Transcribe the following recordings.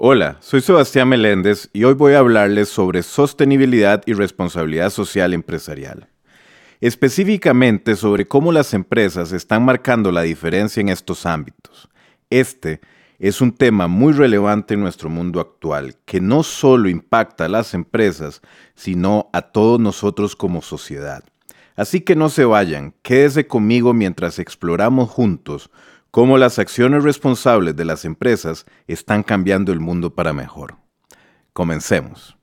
Hola, soy Sebastián Meléndez y hoy voy a hablarles sobre sostenibilidad y responsabilidad social empresarial. Específicamente sobre cómo las empresas están marcando la diferencia en estos ámbitos. Este es un tema muy relevante en nuestro mundo actual, que no solo impacta a las empresas, sino a todos nosotros como sociedad. Así que no se vayan, quédese conmigo mientras exploramos juntos cómo las acciones responsables de las empresas están cambiando el mundo para mejor. Comencemos.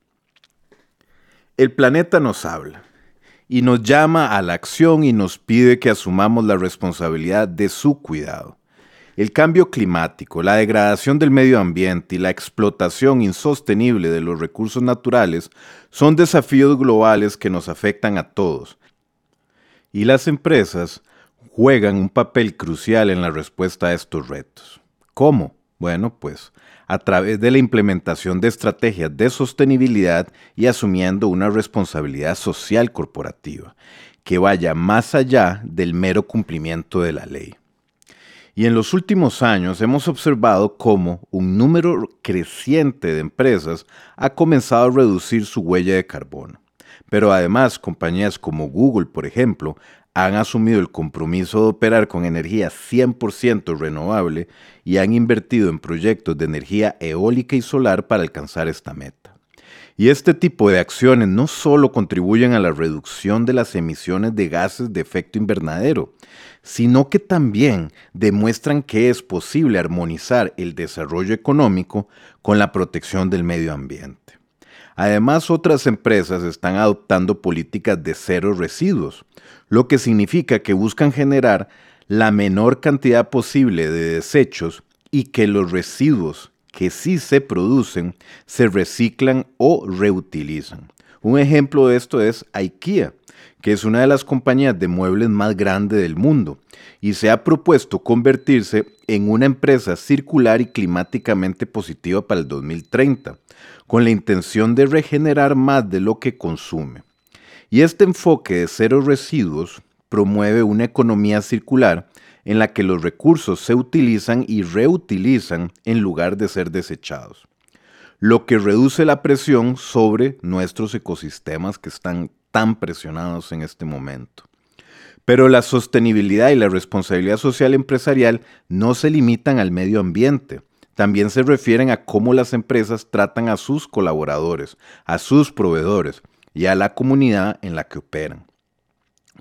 El planeta nos habla y nos llama a la acción y nos pide que asumamos la responsabilidad de su cuidado. El cambio climático, la degradación del medio ambiente y la explotación insostenible de los recursos naturales son desafíos globales que nos afectan a todos. Y las empresas juegan un papel crucial en la respuesta a estos retos. ¿Cómo? Bueno, pues a través de la implementación de estrategias de sostenibilidad y asumiendo una responsabilidad social corporativa que vaya más allá del mero cumplimiento de la ley. Y en los últimos años hemos observado cómo un número creciente de empresas ha comenzado a reducir su huella de carbono. Pero además, compañías como Google, por ejemplo, han asumido el compromiso de operar con energía 100% renovable y han invertido en proyectos de energía eólica y solar para alcanzar esta meta. Y este tipo de acciones no solo contribuyen a la reducción de las emisiones de gases de efecto invernadero, sino que también demuestran que es posible armonizar el desarrollo económico con la protección del medio ambiente. Además, otras empresas están adoptando políticas de cero residuos, lo que significa que buscan generar la menor cantidad posible de desechos y que los residuos que sí se producen se reciclan o reutilizan. Un ejemplo de esto es IKEA, que es una de las compañías de muebles más grandes del mundo y se ha propuesto convertirse en una empresa circular y climáticamente positiva para el 2030, con la intención de regenerar más de lo que consume. Y este enfoque de cero residuos promueve una economía circular en la que los recursos se utilizan y reutilizan en lugar de ser desechados, lo que reduce la presión sobre nuestros ecosistemas que están tan presionados en este momento. Pero la sostenibilidad y la responsabilidad social empresarial no se limitan al medio ambiente. También se refieren a cómo las empresas tratan a sus colaboradores, a sus proveedores y a la comunidad en la que operan.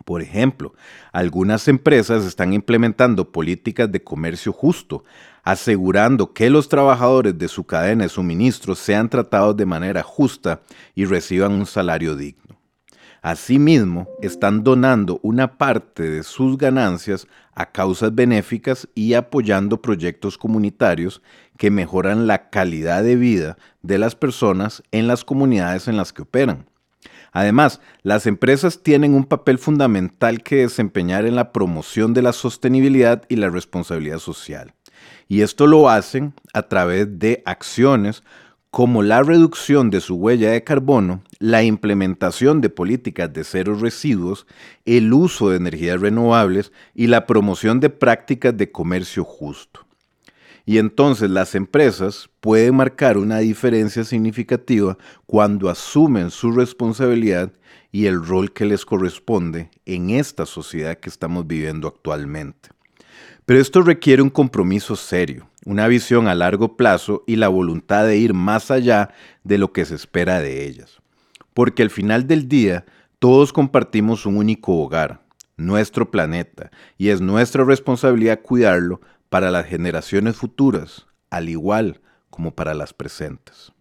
Por ejemplo, algunas empresas están implementando políticas de comercio justo, asegurando que los trabajadores de su cadena de suministro sean tratados de manera justa y reciban un salario digno. Asimismo, están donando una parte de sus ganancias a causas benéficas y apoyando proyectos comunitarios que mejoran la calidad de vida de las personas en las comunidades en las que operan. Además, las empresas tienen un papel fundamental que desempeñar en la promoción de la sostenibilidad y la responsabilidad social. Y esto lo hacen a través de acciones como la reducción de su huella de carbono, la implementación de políticas de cero residuos, el uso de energías renovables y la promoción de prácticas de comercio justo. Y entonces las empresas pueden marcar una diferencia significativa cuando asumen su responsabilidad y el rol que les corresponde en esta sociedad que estamos viviendo actualmente. Pero esto requiere un compromiso serio, una visión a largo plazo y la voluntad de ir más allá de lo que se espera de ellas. Porque al final del día, todos compartimos un único hogar, nuestro planeta, y es nuestra responsabilidad cuidarlo para las generaciones futuras, al igual como para las presentes.